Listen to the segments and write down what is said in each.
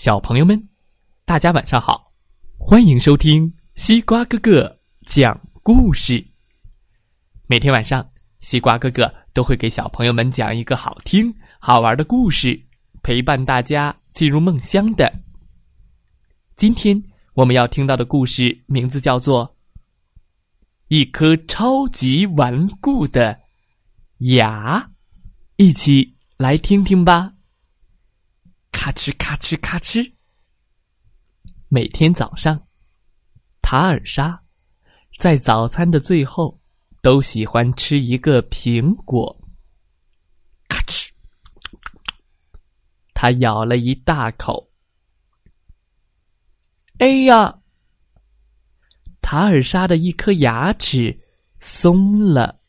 小朋友们，大家晚上好！欢迎收听西瓜哥哥讲故事。每天晚上，西瓜哥哥都会给小朋友们讲一个好听、好玩的故事，陪伴大家进入梦乡的。今天我们要听到的故事名字叫做《一颗超级顽固的牙》，一起来听听吧。咔哧咔哧咔哧。每天早上，塔尔莎在早餐的最后都喜欢吃一个苹果。咔哧，他咬了一大口。哎呀！塔尔莎的一颗牙齿松了，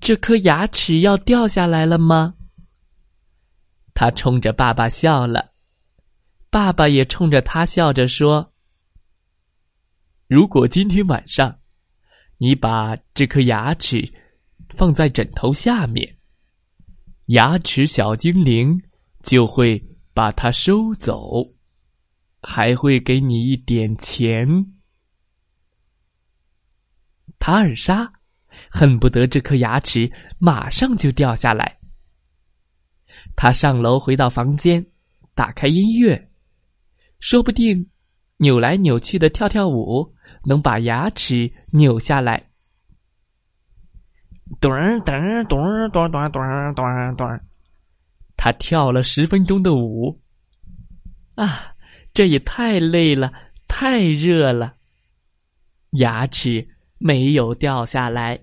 这颗牙齿要掉下来了吗？他冲着爸爸笑了，爸爸也冲着他笑着说：“如果今天晚上，你把这颗牙齿放在枕头下面，牙齿小精灵就会把它收走，还会给你一点钱。”塔尔莎恨不得这颗牙齿马上就掉下来。他上楼回到房间，打开音乐，说不定扭来扭去的跳跳舞能把牙齿扭下来。咚咚咚咚咚咚咚咚，他跳了十分钟的舞。啊，这也太累了，太热了。牙齿没有掉下来。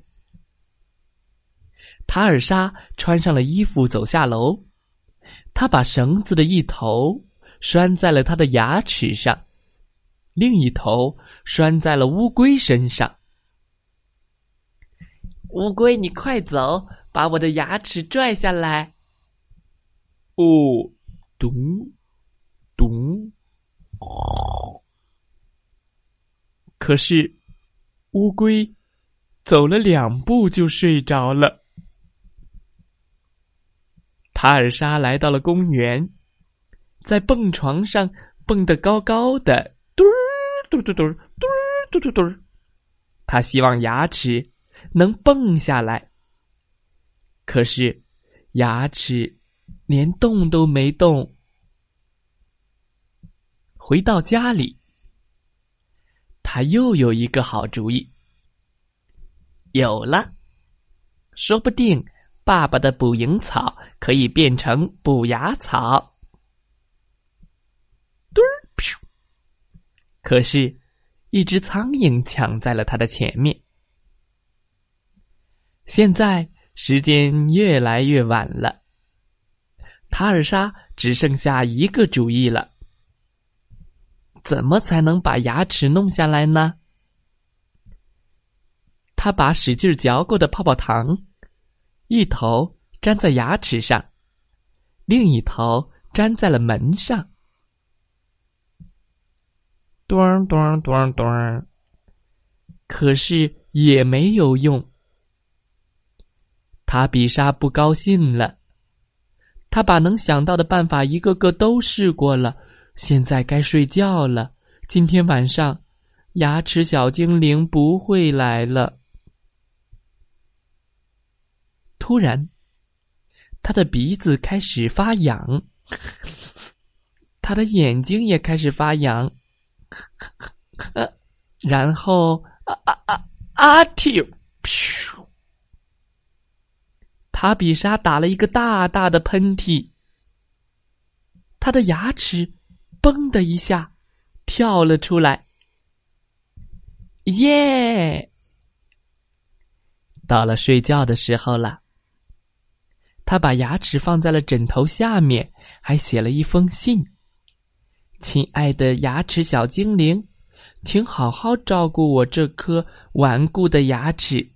塔尔莎穿上了衣服，走下楼。他把绳子的一头拴在了他的牙齿上，另一头拴在了乌龟身上。乌龟，你快走，把我的牙齿拽下来！哦，咚，咚。可是，乌龟走了两步就睡着了。塔尔莎来到了公园，在蹦床上蹦得高高的，嘟儿嘟嘟嘟嘟嘟嘟嘟。他希望牙齿能蹦下来，可是牙齿连动都没动。回到家里，他又有一个好主意，有了，说不定。爸爸的捕蝇草可以变成补牙草。嘟儿，噗！可是，一只苍蝇抢在了他的前面。现在时间越来越晚了，塔尔莎只剩下一个主意了：怎么才能把牙齿弄下来呢？他把使劲嚼过的泡泡糖。一头粘在牙齿上，另一头粘在了门上。咚咚咚咚，可是也没有用。塔比莎不高兴了，他把能想到的办法一个个都试过了，现在该睡觉了。今天晚上，牙齿小精灵不会来了。突然，他的鼻子开始发痒，他的眼睛也开始发痒，然后啊啊啊啊！嚏！噗！塔比莎打了一个大大的喷嚏，他的牙齿“嘣”的一下跳了出来。耶！到了睡觉的时候了。他把牙齿放在了枕头下面，还写了一封信：“亲爱的牙齿小精灵，请好好照顾我这颗顽固的牙齿，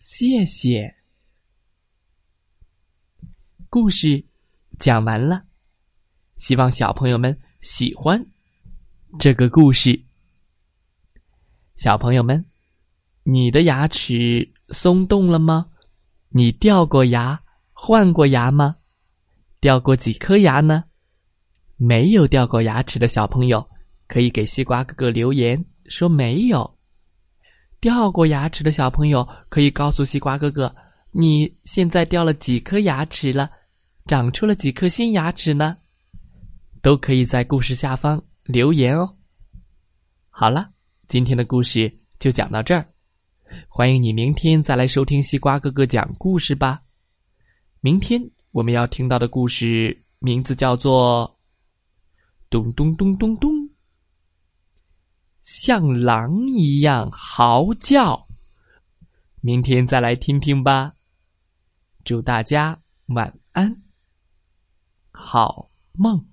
谢谢。”故事讲完了，希望小朋友们喜欢这个故事。小朋友们，你的牙齿松动了吗？你掉过牙？换过牙吗？掉过几颗牙呢？没有掉过牙齿的小朋友，可以给西瓜哥哥留言说没有。掉过牙齿的小朋友，可以告诉西瓜哥哥，你现在掉了几颗牙齿了？长出了几颗新牙齿呢？都可以在故事下方留言哦。好了，今天的故事就讲到这儿，欢迎你明天再来收听西瓜哥哥讲故事吧。明天我们要听到的故事名字叫做“咚咚咚咚咚”。像狼一样嚎叫，明天再来听听吧。祝大家晚安，好梦。